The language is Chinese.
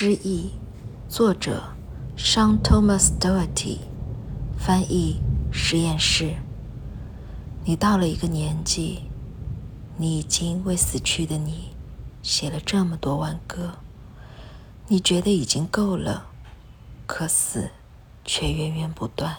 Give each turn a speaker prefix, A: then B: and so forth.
A: 诗意，作者：Shan Thomas Doherty，翻译：实验室。你到了一个年纪，你已经为死去的你写了这么多挽歌，你觉得已经够了，可死却源源不断。